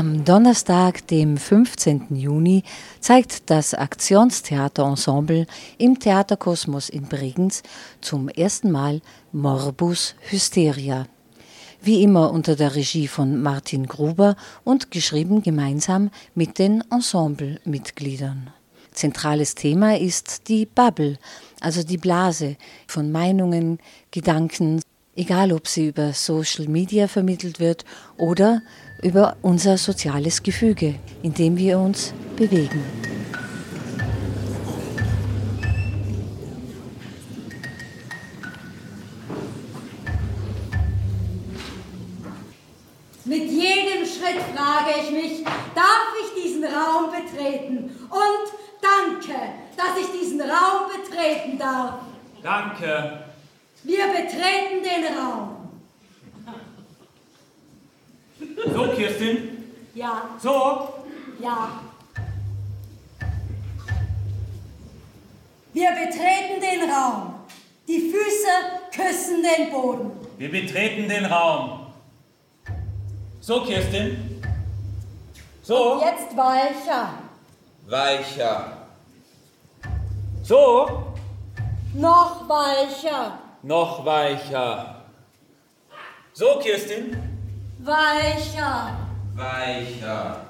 Am Donnerstag, dem 15. Juni, zeigt das Aktionstheaterensemble im Theaterkosmos in Bregenz zum ersten Mal Morbus Hysteria. Wie immer unter der Regie von Martin Gruber und geschrieben gemeinsam mit den Ensemblemitgliedern. Zentrales Thema ist die Bubble, also die Blase von Meinungen, Gedanken, egal ob sie über Social Media vermittelt wird oder über unser soziales Gefüge, in dem wir uns bewegen. Mit jedem Schritt frage ich mich, darf ich diesen Raum betreten? Und danke, dass ich diesen Raum betreten darf. Danke. Wir betreten den Raum. So, Kirstin? Ja. So? Ja. Wir betreten den Raum. Die Füße küssen den Boden. Wir betreten den Raum. So, Kirstin? So? Und jetzt weicher. Weicher. So? Noch weicher. Noch weicher. So, Kirstin? Weicher. Weicher.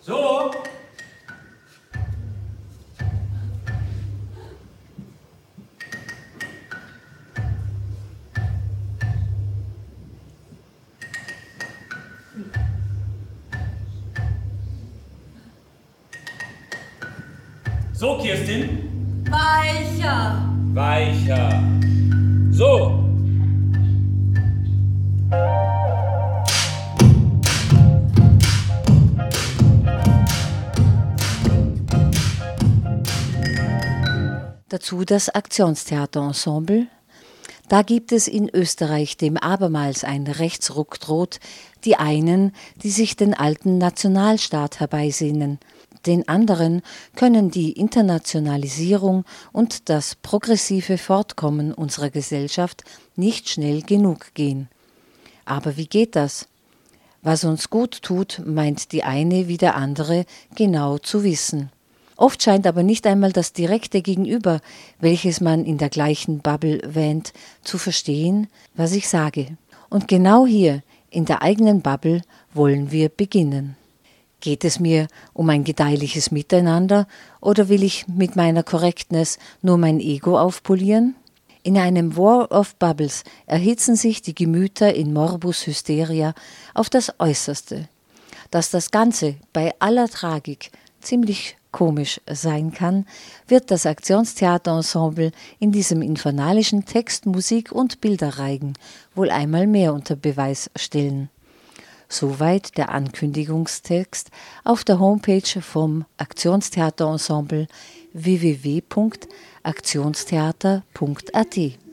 So? So, Kirstin? Weicher. Weicher. So. Dazu das Aktionstheaterensemble. Da gibt es in Österreich, dem abermals ein Rechtsruck droht, die einen, die sich den alten Nationalstaat herbeisehnen, den anderen können die Internationalisierung und das progressive Fortkommen unserer Gesellschaft nicht schnell genug gehen. Aber wie geht das? Was uns gut tut, meint die eine wie der andere genau zu wissen. Oft scheint aber nicht einmal das direkte Gegenüber, welches man in der gleichen Bubble wähnt, zu verstehen, was ich sage. Und genau hier, in der eigenen Bubble, wollen wir beginnen. Geht es mir um ein gedeihliches Miteinander oder will ich mit meiner Korrektness nur mein Ego aufpolieren? In einem War of Bubbles erhitzen sich die Gemüter in Morbus Hysteria auf das Äußerste. Dass das Ganze bei aller Tragik ziemlich komisch sein kann, wird das Aktionstheaterensemble in diesem infernalischen Text, Musik und Bilderreigen wohl einmal mehr unter Beweis stellen. Soweit der Ankündigungstext auf der Homepage vom Aktionstheaterensemble www.aktionstheater.at.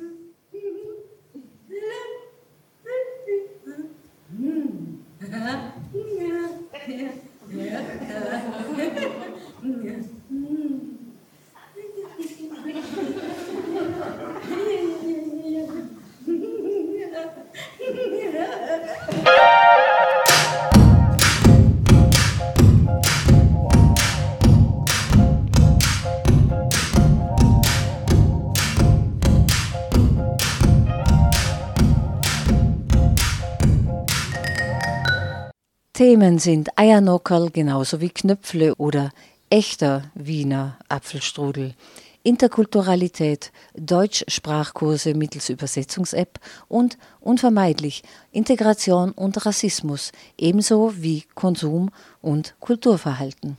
Themen sind Eiernockerl genauso wie Knöpfle oder echter Wiener Apfelstrudel, Interkulturalität, Deutschsprachkurse mittels Übersetzungs-App und unvermeidlich Integration und Rassismus, ebenso wie Konsum und Kulturverhalten.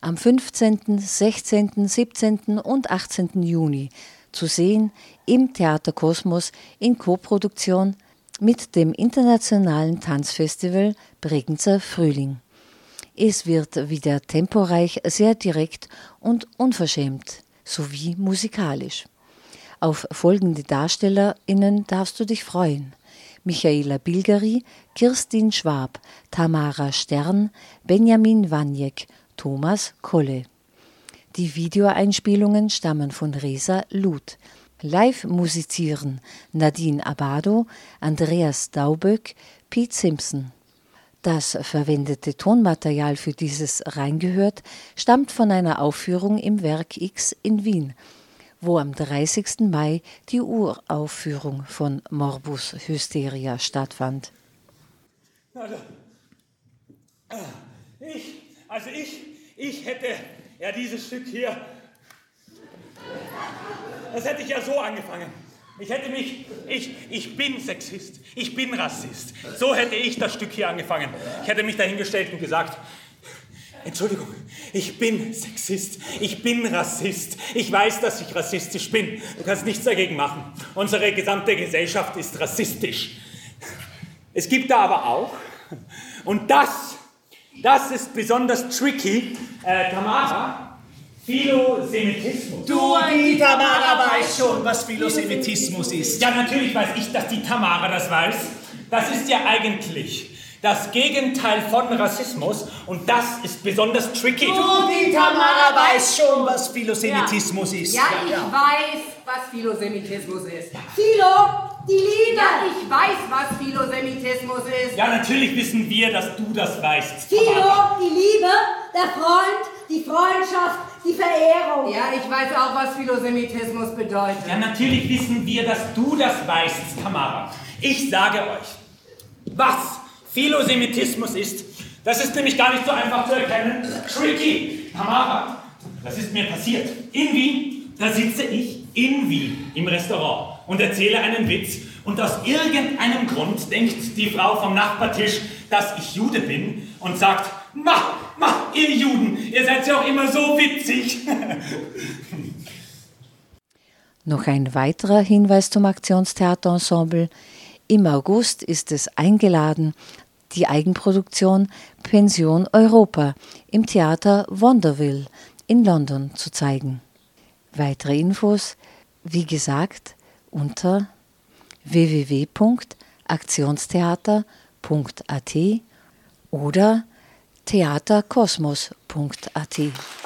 Am 15., 16., 17. und 18. Juni zu sehen im Theater Kosmos in Koproduktion mit dem internationalen Tanzfestival Bregenzer Frühling. Es wird wieder temporeich, sehr direkt und unverschämt sowie musikalisch. Auf folgende DarstellerInnen darfst du dich freuen. Michaela Bilgeri, Kirstin Schwab, Tamara Stern, Benjamin Waniek, Thomas Kolle. Die Videoeinspielungen stammen von Resa Luth. Live musizieren Nadine Abado, Andreas Dauböck, Pete Simpson. Das verwendete Tonmaterial für dieses Reingehört stammt von einer Aufführung im Werk X in Wien, wo am 30. Mai die Uraufführung von Morbus Hysteria stattfand. Also, ich, also ich, ich hätte ja dieses Stück hier, das hätte ich ja so angefangen. Ich hätte mich, ich, ich bin Sexist, ich bin Rassist. So hätte ich das Stück hier angefangen. Ich hätte mich dahingestellt und gesagt, Entschuldigung, ich bin Sexist, ich bin Rassist, ich weiß, dass ich rassistisch bin. Du kannst nichts dagegen machen. Unsere gesamte Gesellschaft ist rassistisch. Es gibt da aber auch, und das, das ist besonders tricky, äh, Tamara, Philosemitismus. Du, die Tamara weiß schon, was Philosemitismus ist. Ja, natürlich weiß ich, dass die Tamara das weiß. Das ist ja eigentlich das Gegenteil von Rassismus und das ist besonders tricky. Du, die Tamara weiß schon, was Philosemitismus ist. Ja, ich weiß, was Philosemitismus ist. Philo, die Liebe. Ja, ich weiß, was Philosemitismus ist. Ja, natürlich wissen wir, dass du das weißt. Philo, die Liebe, der Freund, die Freundschaft, die Verehrung. Ja, ich weiß auch, was Philosemitismus bedeutet. Ja, natürlich wissen wir, dass du das weißt, Tamara. Ich sage euch, was Philosemitismus ist, das ist nämlich gar nicht so einfach zu erkennen. Tricky. Tamara, das ist mir passiert. In Wien, da sitze ich in Wien im Restaurant und erzähle einen Witz und aus irgendeinem Grund denkt die Frau vom Nachbartisch, dass ich Jude bin und sagt, ma, ma, ihr Juden, ihr seid ja auch immer so witzig. Noch ein weiterer Hinweis zum Aktionstheaterensemble. Im August ist es eingeladen, die Eigenproduktion Pension Europa im Theater Wonderville in London zu zeigen. Weitere Infos, wie gesagt, unter www.aktionstheater.at oder theaterkosmos.at.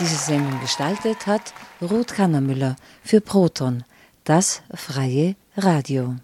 Diese Sendung gestaltet hat Ruth Kannermüller für Proton, das freie Radio.